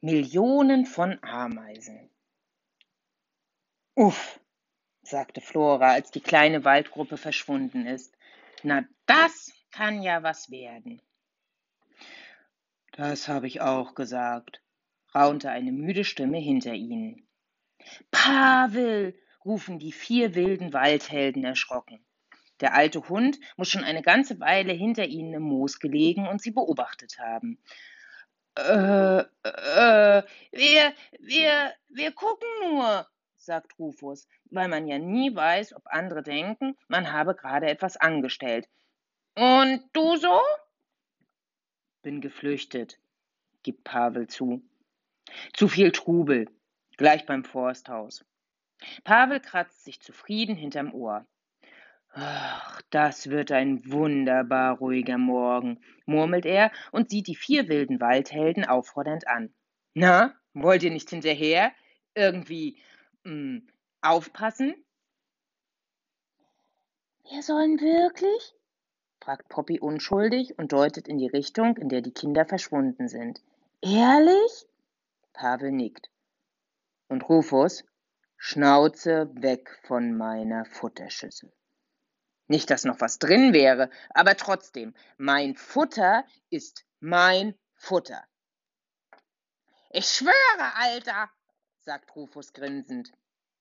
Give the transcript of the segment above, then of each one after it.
Millionen von Ameisen. Uff, sagte Flora, als die kleine Waldgruppe verschwunden ist. Na, das kann ja was werden. Das habe ich auch gesagt, raunte eine müde Stimme hinter ihnen. Pavel, rufen die vier wilden Waldhelden erschrocken. Der alte Hund muss schon eine ganze Weile hinter ihnen im Moos gelegen und sie beobachtet haben. Äh, äh, wir, wir, wir gucken nur, sagt Rufus, weil man ja nie weiß, ob andere denken, man habe gerade etwas angestellt. Und du so? Bin geflüchtet, gibt Pavel zu. Zu viel Trubel, gleich beim Forsthaus. Pavel kratzt sich zufrieden hinterm Ohr. Ach, das wird ein wunderbar ruhiger Morgen, murmelt er und sieht die vier wilden Waldhelden auffordernd an. Na, wollt ihr nicht hinterher? Irgendwie mh, hm, aufpassen? Wir sollen wirklich? fragt Poppy unschuldig und deutet in die Richtung, in der die Kinder verschwunden sind. Ehrlich? Pavel nickt. Und Rufus, Schnauze weg von meiner Futterschüssel. Nicht, dass noch was drin wäre, aber trotzdem, mein Futter ist mein Futter. Ich schwöre, Alter, sagt Rufus grinsend.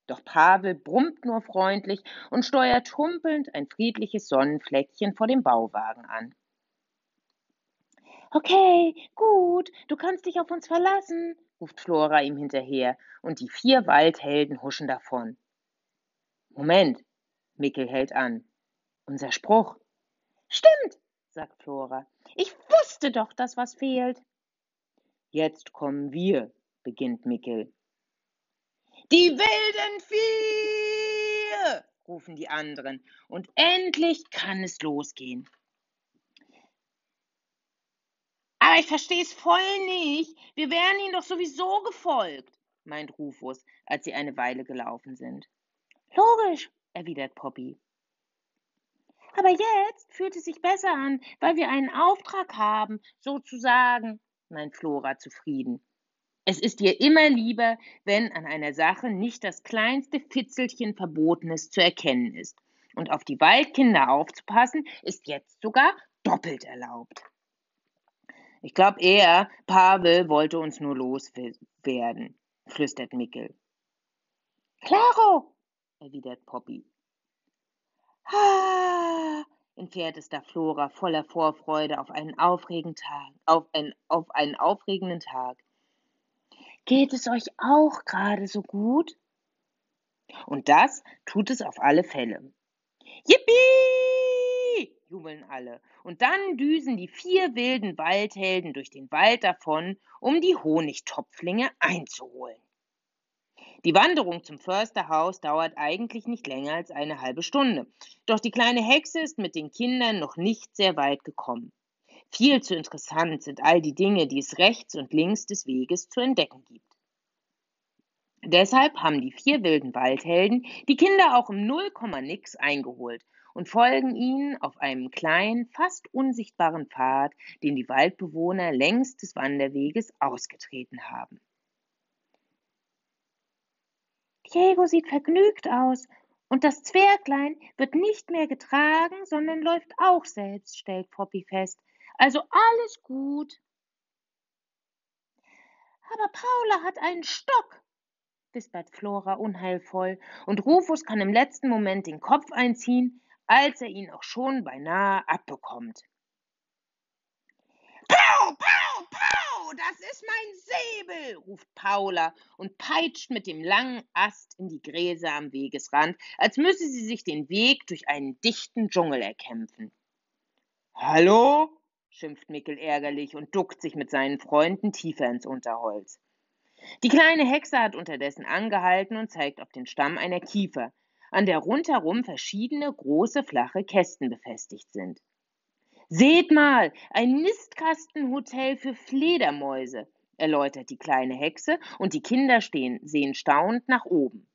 Doch Pavel brummt nur freundlich und steuert humpelnd ein friedliches Sonnenfleckchen vor dem Bauwagen an. Okay, gut, du kannst dich auf uns verlassen, ruft Flora ihm hinterher, und die vier Waldhelden huschen davon. Moment, Mickel hält an. Unser Spruch. Stimmt, sagt Flora. Ich wusste doch, dass was fehlt. Jetzt kommen wir, beginnt Mickel. Die wilden Vieh! rufen die anderen. Und endlich kann es losgehen. Aber ich verstehe es voll nicht. Wir wären ihnen doch sowieso gefolgt, meint Rufus, als sie eine Weile gelaufen sind. Logisch, erwidert Poppy. Aber jetzt fühlt es sich besser an, weil wir einen Auftrag haben, sozusagen, meint Flora zufrieden. Es ist ihr immer lieber, wenn an einer Sache nicht das kleinste Fitzelchen Verbotenes zu erkennen ist. Und auf die Waldkinder aufzupassen, ist jetzt sogar doppelt erlaubt. Ich glaube eher, Pavel wollte uns nur loswerden, flüstert Mickel. Claro, erwidert Poppy. Entfährt es da Flora voller Vorfreude auf einen aufregenden Tag, auf, ein, auf einen aufregenden Tag. Geht es euch auch gerade so gut? Und das tut es auf alle Fälle. Yippie! jubeln alle. Und dann düsen die vier wilden Waldhelden durch den Wald davon, um die Honigtopflinge einzuholen. Die Wanderung zum Försterhaus dauert eigentlich nicht länger als eine halbe Stunde. Doch die kleine Hexe ist mit den Kindern noch nicht sehr weit gekommen. Viel zu interessant sind all die Dinge, die es rechts und links des Weges zu entdecken gibt. Deshalb haben die vier wilden Waldhelden die Kinder auch im Nullkomma-Nix eingeholt und folgen ihnen auf einem kleinen, fast unsichtbaren Pfad, den die Waldbewohner längs des Wanderweges ausgetreten haben. Diego sieht vergnügt aus, und das Zwerglein wird nicht mehr getragen, sondern läuft auch selbst, stellt Poppy fest. Also alles gut. Aber Paula hat einen Stock, wispert Flora unheilvoll, und Rufus kann im letzten Moment den Kopf einziehen, als er ihn auch schon beinahe abbekommt. Pau, pau, das ist mein Säbel, ruft Paula und peitscht mit dem langen Ast in die Gräser am Wegesrand, als müsse sie sich den Weg durch einen dichten Dschungel erkämpfen. Hallo? schimpft Mickel ärgerlich und duckt sich mit seinen Freunden tiefer ins Unterholz. Die kleine Hexe hat unterdessen angehalten und zeigt auf den Stamm einer Kiefer, an der rundherum verschiedene große flache Kästen befestigt sind. Seht mal, ein Nistkastenhotel für Fledermäuse, erläutert die kleine Hexe, und die Kinder stehen, sehen staunend nach oben.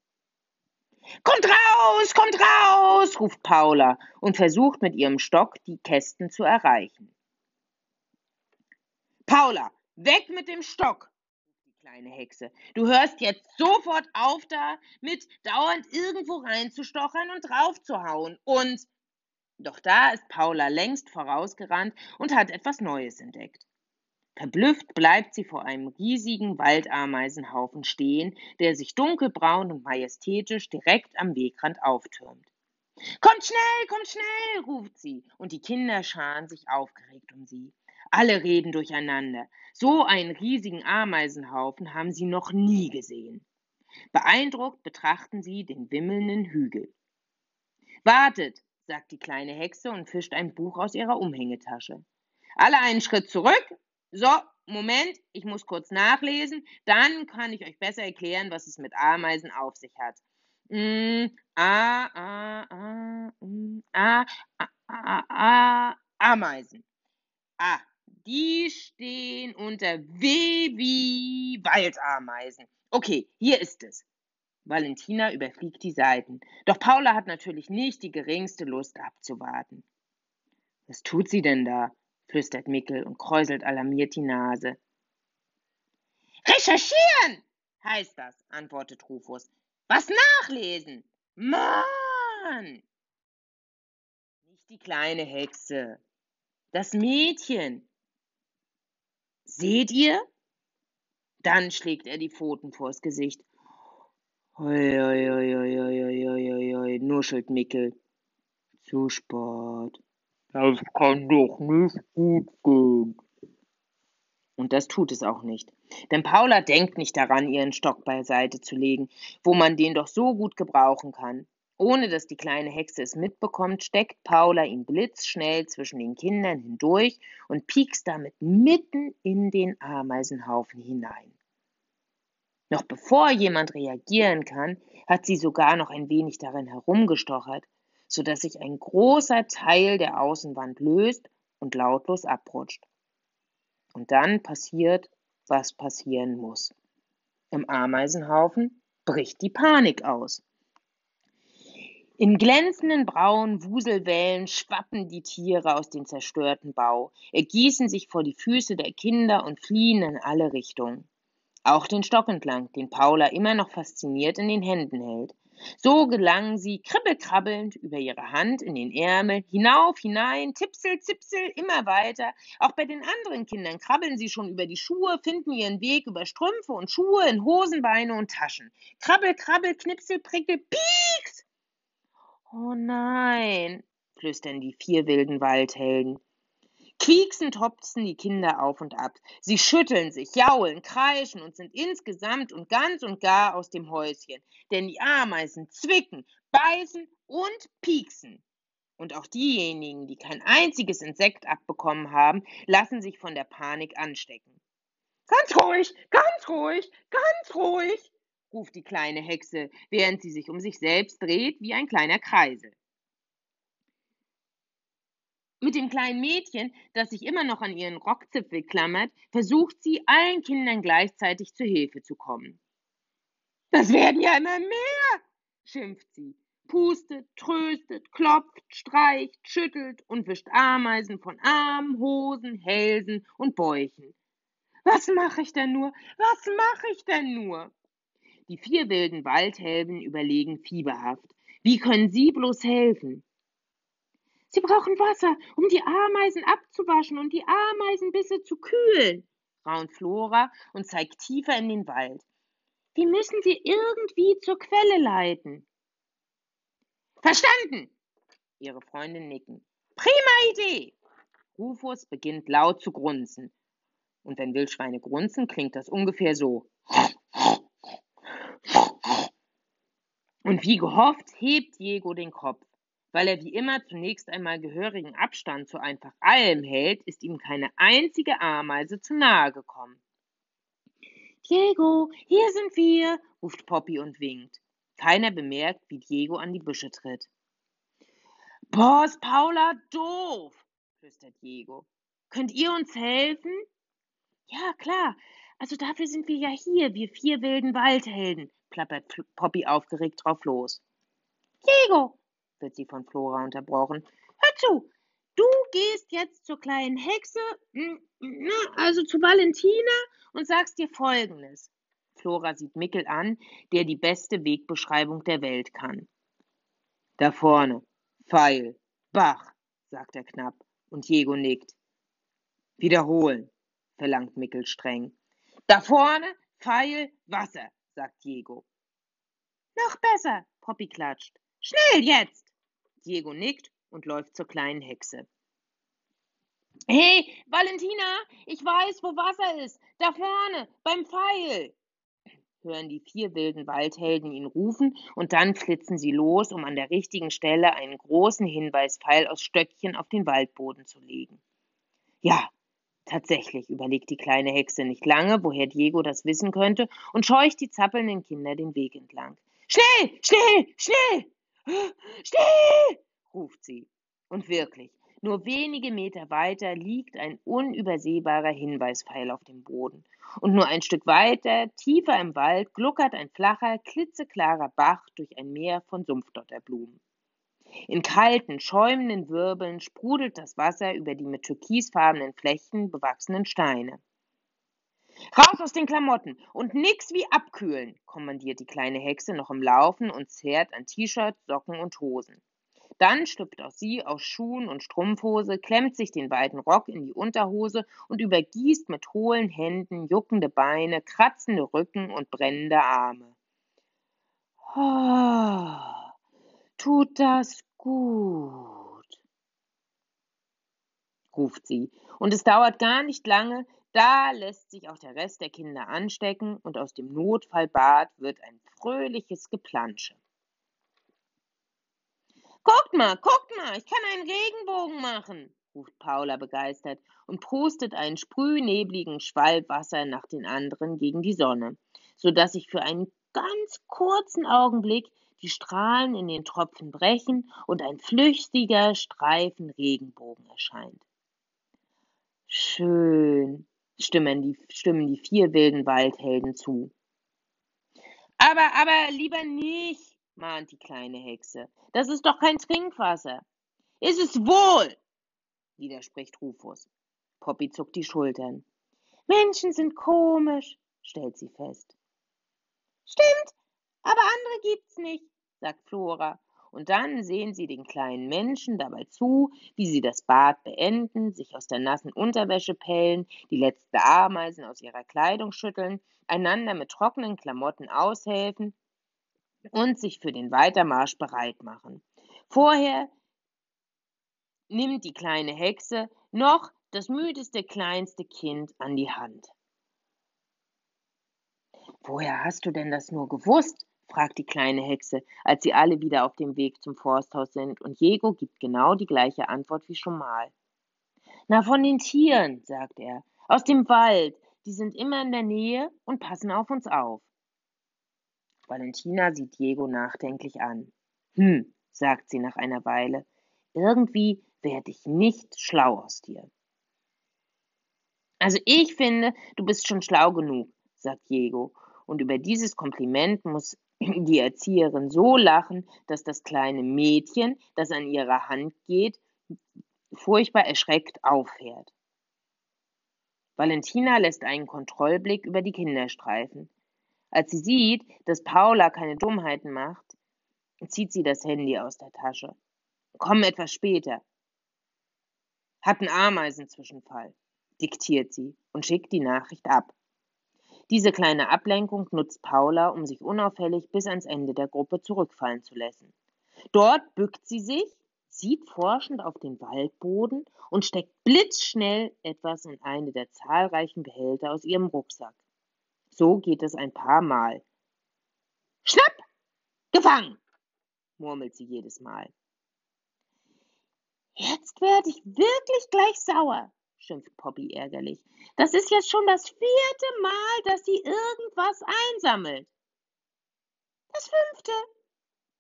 Kommt raus, kommt raus, ruft Paula und versucht mit ihrem Stock die Kästen zu erreichen. Paula, weg mit dem Stock, kleine Hexe. Du hörst jetzt sofort auf damit, dauernd irgendwo reinzustochern und draufzuhauen. Und doch da ist Paula längst vorausgerannt und hat etwas Neues entdeckt. Verblüfft bleibt sie vor einem riesigen Waldameisenhaufen stehen, der sich dunkelbraun und majestätisch direkt am Wegrand auftürmt. Kommt schnell, kommt schnell, ruft sie, und die Kinder scharen sich aufgeregt um sie. Alle reden durcheinander. So einen riesigen Ameisenhaufen haben sie noch nie gesehen. Beeindruckt betrachten sie den wimmelnden Hügel. Wartet, sagt die kleine Hexe und fischt ein Buch aus ihrer Umhängetasche. Alle einen Schritt zurück. So, Moment, ich muss kurz nachlesen, dann kann ich euch besser erklären, was es mit Ameisen auf sich hat. Ameisen. Ah, die stehen unter W wie Waldameisen. Okay, hier ist es. Valentina überfliegt die Seiten. Doch Paula hat natürlich nicht die geringste Lust abzuwarten. Was tut sie denn da? flüstert Mickel und kräuselt alarmiert die Nase. Recherchieren, heißt das, antwortet Rufus. Was nachlesen? Mann! Nicht die kleine Hexe. Das Mädchen. Seht ihr? Dann schlägt er die Pfoten vors Gesicht. Hoi, hoi, hoi, hoi, hoi, hoi, hoi, nuschelt Mickel. Zu spät. Das kann doch nicht gut gehen. Und das tut es auch nicht. Denn Paula denkt nicht daran, ihren Stock beiseite zu legen, wo man den doch so gut gebrauchen kann. Ohne dass die kleine Hexe es mitbekommt, steckt Paula ihn blitzschnell zwischen den Kindern hindurch und piekst damit mitten in den Ameisenhaufen hinein. Noch bevor jemand reagieren kann, hat sie sogar noch ein wenig darin herumgestochert, so dass sich ein großer Teil der Außenwand löst und lautlos abrutscht. Und dann passiert, was passieren muss. Im Ameisenhaufen bricht die Panik aus. In glänzenden braunen Wuselwellen schwappen die Tiere aus dem zerstörten Bau, ergießen sich vor die Füße der Kinder und fliehen in alle Richtungen. Auch den Stock entlang, den Paula immer noch fasziniert in den Händen hält. So gelangen sie kribbelkrabbelnd über ihre Hand in den Ärmel, hinauf, hinein, tipsel, zipsel, immer weiter. Auch bei den anderen Kindern krabbeln sie schon über die Schuhe, finden ihren Weg über Strümpfe und Schuhe in Hosenbeine und Taschen. Krabbel, krabbel, knipsel, prickel, pieks! Oh nein, flüstern die vier wilden Waldhelden. Quieksend hopsen die Kinder auf und ab. Sie schütteln sich, jaulen, kreischen und sind insgesamt und ganz und gar aus dem Häuschen. Denn die Ameisen zwicken, beißen und pieksen. Und auch diejenigen, die kein einziges Insekt abbekommen haben, lassen sich von der Panik anstecken. Ganz ruhig, ganz ruhig, ganz ruhig, ruft die kleine Hexe, während sie sich um sich selbst dreht wie ein kleiner Kreisel. Mit dem kleinen Mädchen, das sich immer noch an ihren Rockzipfel klammert, versucht sie, allen Kindern gleichzeitig zu Hilfe zu kommen. Das werden ja immer mehr, schimpft sie, pustet, tröstet, klopft, streicht, schüttelt und wischt Ameisen von Armen, Hosen, Hälsen und Bäuchen. Was mache ich denn nur? Was mache ich denn nur? Die vier wilden Waldhelden überlegen fieberhaft. Wie können sie bloß helfen? Sie brauchen Wasser, um die Ameisen abzuwaschen und die Ameisenbisse zu kühlen, raunt Flora und zeigt tiefer in den Wald. Die müssen sie irgendwie zur Quelle leiten. Verstanden! Ihre Freunde nicken. Prima Idee! Rufus beginnt laut zu grunzen. Und wenn Wildschweine grunzen, klingt das ungefähr so. Und wie gehofft, hebt Diego den Kopf. Weil er wie immer zunächst einmal gehörigen Abstand zu einfach allem hält, ist ihm keine einzige Ameise zu nahe gekommen. Diego, hier sind wir, ruft Poppy und winkt. Keiner bemerkt, wie Diego an die Büsche tritt. Boah, ist Paula doof, flüstert Diego. Könnt ihr uns helfen? Ja, klar. Also dafür sind wir ja hier, wir vier wilden Waldhelden, plappert Poppy aufgeregt drauf los. Diego, wird sie von Flora unterbrochen. Hör zu, du gehst jetzt zur kleinen Hexe, hm, also zu Valentina, und sagst dir Folgendes. Flora sieht Mickel an, der die beste Wegbeschreibung der Welt kann. Da vorne, Pfeil, Bach, sagt er knapp, und Diego nickt. Wiederholen, verlangt Mickel streng. Da vorne, Pfeil, Wasser, sagt Diego. Noch besser, Poppy klatscht. Schnell jetzt! Diego nickt und läuft zur kleinen Hexe. Hey, Valentina, ich weiß, wo Wasser ist. Da vorne, beim Pfeil. Hören die vier wilden Waldhelden ihn rufen und dann flitzen sie los, um an der richtigen Stelle einen großen Hinweispfeil aus Stöckchen auf den Waldboden zu legen. Ja, tatsächlich, überlegt die kleine Hexe nicht lange, woher Diego das wissen könnte, und scheucht die zappelnden Kinder den Weg entlang. Schnell, schnell, schnell! Schnell! ruft sie. Und wirklich, nur wenige Meter weiter liegt ein unübersehbarer Hinweispfeil auf dem Boden. Und nur ein Stück weiter, tiefer im Wald, gluckert ein flacher, klitzeklarer Bach durch ein Meer von Sumpfdotterblumen. In kalten, schäumenden Wirbeln sprudelt das Wasser über die mit türkisfarbenen Flechten bewachsenen Steine. Raus aus den Klamotten und nix wie abkühlen, kommandiert die kleine Hexe noch im Laufen und zerrt an T-Shirt, Socken und Hosen. Dann schlüpft auch sie aus Schuhen und Strumpfhose, klemmt sich den weiten Rock in die Unterhose und übergießt mit hohlen Händen juckende Beine, kratzende Rücken und brennende Arme. Oh, tut das gut, ruft sie, und es dauert gar nicht lange, da lässt sich auch der Rest der Kinder anstecken und aus dem Notfallbad wird ein fröhliches Geplansche. Guckt mal, guckt mal, ich kann einen Regenbogen machen, ruft Paula begeistert und pustet einen sprühnebligen Schwall Wasser nach den anderen gegen die Sonne, so dass sich für einen ganz kurzen Augenblick die Strahlen in den Tropfen brechen und ein flüchtiger Streifen Regenbogen erscheint. Schön, stimmen die, stimmen die vier wilden Waldhelden zu. Aber, aber lieber nicht, mahnt die kleine Hexe. Das ist doch kein Trinkwasser. Ist es wohl, widerspricht Rufus. Poppy zuckt die Schultern. Menschen sind komisch, stellt sie fest. Stimmt, aber andere gibt's nicht, sagt Flora und dann sehen sie den kleinen Menschen dabei zu, wie sie das Bad beenden, sich aus der nassen Unterwäsche pellen, die letzten Ameisen aus ihrer Kleidung schütteln, einander mit trockenen Klamotten aushelfen und sich für den Weitermarsch bereit machen. Vorher nimmt die kleine Hexe noch das müdeste kleinste Kind an die Hand. Woher hast du denn das nur gewusst? Fragt die kleine Hexe, als sie alle wieder auf dem Weg zum Forsthaus sind, und Jego gibt genau die gleiche Antwort wie schon mal. Na, von den Tieren, sagt er, aus dem Wald, die sind immer in der Nähe und passen auf uns auf. Valentina sieht Diego nachdenklich an. Hm, sagt sie nach einer Weile, irgendwie werde ich nicht schlau aus dir. Also ich finde, du bist schon schlau genug, sagt Diego, und über dieses Kompliment muss die Erzieherin so lachen, dass das kleine Mädchen, das an ihrer Hand geht, furchtbar erschreckt aufhört. Valentina lässt einen Kontrollblick über die Kinder streifen. Als sie sieht, dass Paula keine Dummheiten macht, zieht sie das Handy aus der Tasche. Komm etwas später. Hat einen Ameisenzwischenfall, diktiert sie und schickt die Nachricht ab. Diese kleine Ablenkung nutzt Paula, um sich unauffällig bis ans Ende der Gruppe zurückfallen zu lassen. Dort bückt sie sich, sieht forschend auf den Waldboden und steckt blitzschnell etwas in eine der zahlreichen Behälter aus ihrem Rucksack. So geht es ein paar Mal. Schnapp! Gefangen! murmelt sie jedes Mal. Jetzt werde ich wirklich gleich sauer, schimpft Poppy ärgerlich. Das ist jetzt schon das vierte Mal, dass sie irgendwas einsammelt. Das fünfte,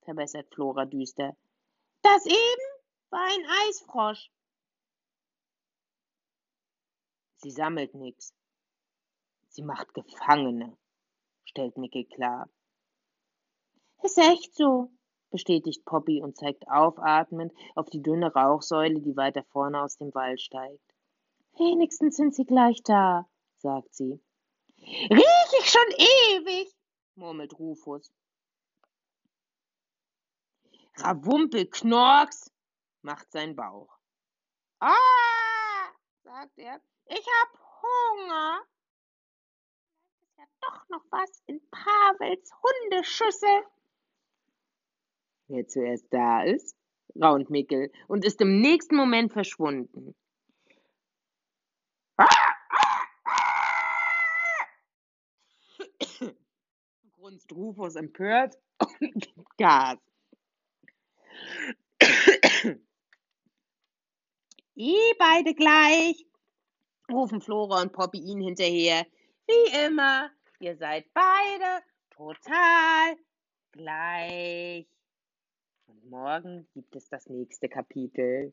verbessert Flora düster. Das eben war ein Eisfrosch. Sie sammelt nichts. Sie macht Gefangene, stellt Mickey klar. Ist echt so, bestätigt Poppy und zeigt aufatmend auf die dünne Rauchsäule, die weiter vorne aus dem Wald steigt. Wenigstens sind sie gleich da, sagt sie. Riech ich schon ewig, murmelt Rufus. Rawumpel Knorks, macht sein Bauch. Ah, sagt er, ich hab Hunger. Vielleicht ist ja doch noch was in Pavels Hundeschüssel. Wer zuerst da ist, raunt Mickel und ist im nächsten Moment verschwunden. Grunzt Rufus empört und gibt Gas. Ihr beide gleich, rufen Flora und Poppy ihn hinterher. Wie immer, ihr seid beide total gleich. Und morgen gibt es das nächste Kapitel.